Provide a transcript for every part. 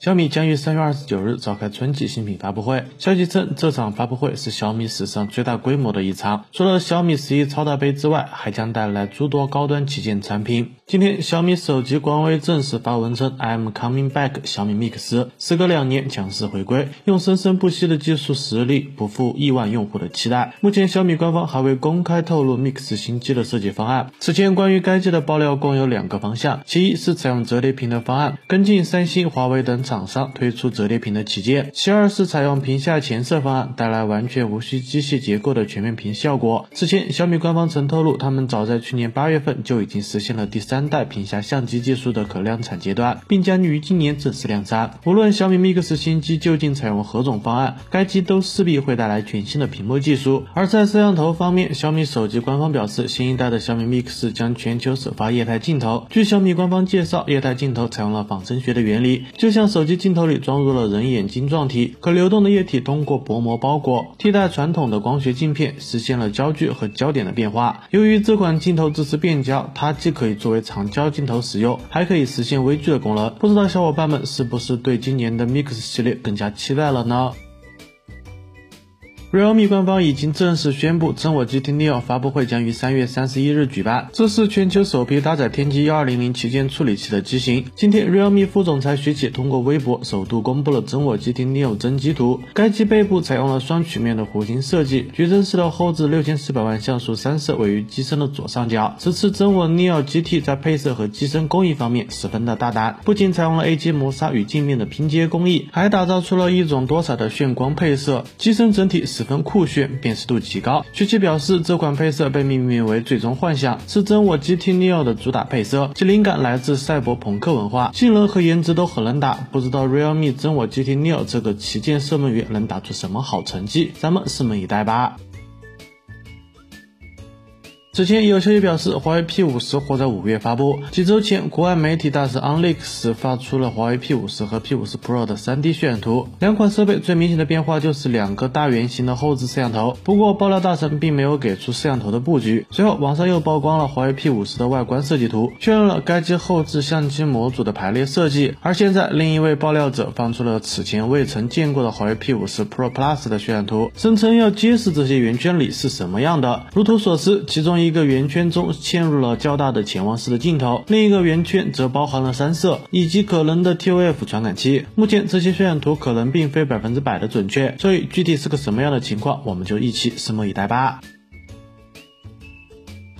小米将于三月二十九日召开春季新品发布会。消息称，这场发布会是小米史上最大规模的一场。除了小米十一超大杯之外，还将带来诸多高端旗舰产品。今天，小米手机官微正式发文称：“I'm coming back，小米 Mix，时隔两年强势回归，用生生不息的技术实力不负亿万用户的期待。”目前，小米官方还未公开透露 Mix 新机的设计方案。此前，关于该机的爆料共有两个方向：其一是采用折叠屏的方案，跟进三星、华为等。厂商推出折叠屏的旗舰，其二是采用屏下前摄方案，带来完全无需机械结构的全面屏效果。此前，小米官方曾透露，他们早在去年八月份就已经实现了第三代屏下相机技术的可量产阶段，并将于今年正式量产。无论小米 Mix 新机究竟采用何种方案，该机都势必会带来全新的屏幕技术。而在摄像头方面，小米手机官方表示，新一代的小米 Mix 将全球首发液态镜头。据小米官方介绍，液态镜头采用了仿生学的原理，就像手。手机镜头里装入了人眼晶状体，可流动的液体通过薄膜包裹，替代传统的光学镜片，实现了焦距和焦点的变化。由于这款镜头支持变焦，它既可以作为长焦镜头使用，还可以实现微距的功能。不知道小伙伴们是不是对今年的 Mix 系列更加期待了呢？realme 官方已经正式宣布，真我 GT Neo 发布会将于三月三十一日举办。这是全球首批搭载天玑幺二零零旗舰处理器的机型。今天，realme 副总裁徐启通过微博首度公布了真我 GT Neo 真机图。该机背部采用了双曲面的弧形设计，矩阵式的后置六千四百万像素三摄位于机身的左上角。此次真我 Neo GT 在配色和机身工艺方面十分的大胆，不仅采用了 A G 磨砂与镜面的拼接工艺，还打造出了一种多彩的炫光配色。机身整体。十分酷炫，辨识度极高。曲奇表示，这款配色被命名为“最终幻想”，是真我 GT Neo 的主打配色，其灵感来自赛博朋克文化，性能和颜值都很能打。不知道 Realme 真我 GT Neo 这个旗舰射门员能打出什么好成绩，咱们拭目以待吧。此前有消息表示，华为 P 五十或在五月发布。几周前，国外媒体大使 o n l e x 发出了华为 P 五十和 P 五十 Pro 的 3D 渲染图。两款设备最明显的变化就是两个大圆形的后置摄像头。不过，爆料大神并没有给出摄像头的布局。随后，网上又曝光了华为 P 五十的外观设计图，确认了该机后置相机模组的排列设计。而现在，另一位爆料者放出了此前未曾见过的华为 P 五十 Pro Plus 的渲染图，声称要揭示这些圆圈里是什么样的。如图所示，其中一。一个圆圈中嵌入了较大的潜望式的镜头，另一个圆圈则包含了三色以及可能的 TOF 传感器。目前这些渲染图可能并非百分之百的准确，所以具体是个什么样的情况，我们就一起拭目以待吧。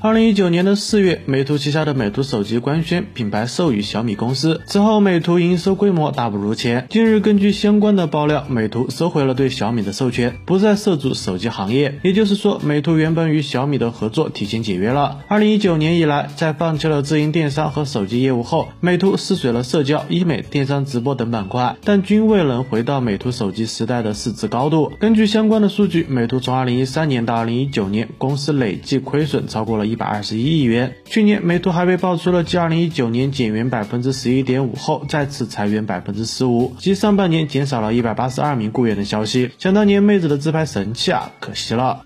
二零一九年的四月，美图旗下的美图手机官宣品牌授予小米公司。之后，美图营收规模大不如前。近日，根据相关的爆料，美图收回了对小米的授权，不再涉足手机行业。也就是说，美图原本与小米的合作提前解约了。二零一九年以来，在放弃了自营电商和手机业务后，美图试水了社交、医美、电商直播等板块，但均未能回到美图手机时代的市值高度。根据相关的数据，美图从二零一三年到二零一九年，公司累计亏损超过了。一百二十一亿元。去年，美图还被爆出了继二零一九年减员百分之十一点五后，再次裁员百分之十五，及上半年减少了一百八十二名雇员的消息。想当年，妹子的自拍神器啊，可惜了。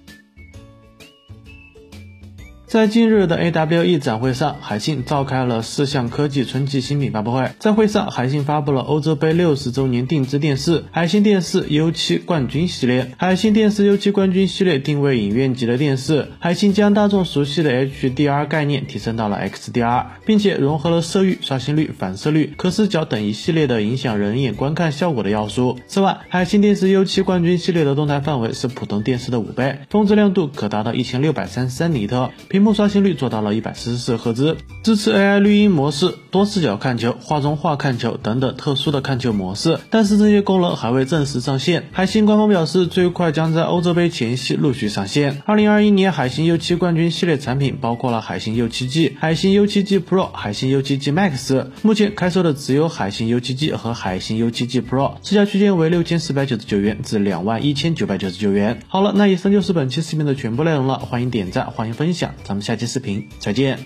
在近日的 AWE 展会上，海信召开了四项科技春季新品发布会。在会上，海信发布了欧洲杯六十周年定制电视——海信电视 U7 冠军系列。海信电视 U7 冠军系列定位影院级的电视，海信将大众熟悉的 HDR 概念提升到了 XDR，并且融合了色域、刷新率、反射率、可视角等一系列的影响人眼观看效果的要素。此外，海信电视 U7 冠军系列的动态范围是普通电视的五倍，峰值亮度可达到一千六百三十三尼特，屏。屏幕刷新率做到了一百四十四赫兹，支持 AI 绿茵模式、多视角看球、画中画看球等等特殊的看球模式。但是这些功能还未正式上线。海信官方表示，最快将在欧洲杯前夕陆续上线。二零二一年海信 U7 冠军系列产品包括了海信 U7G、海信 U7G Pro、海信 U7G Max。目前开售的只有海信 U7G 和海信 U7G Pro，售价区间为六千四百九十九元至两万一千九百九十九元。好了，那以上就是本期视频的全部内容了。欢迎点赞，欢迎分享。咱们下期视频再见。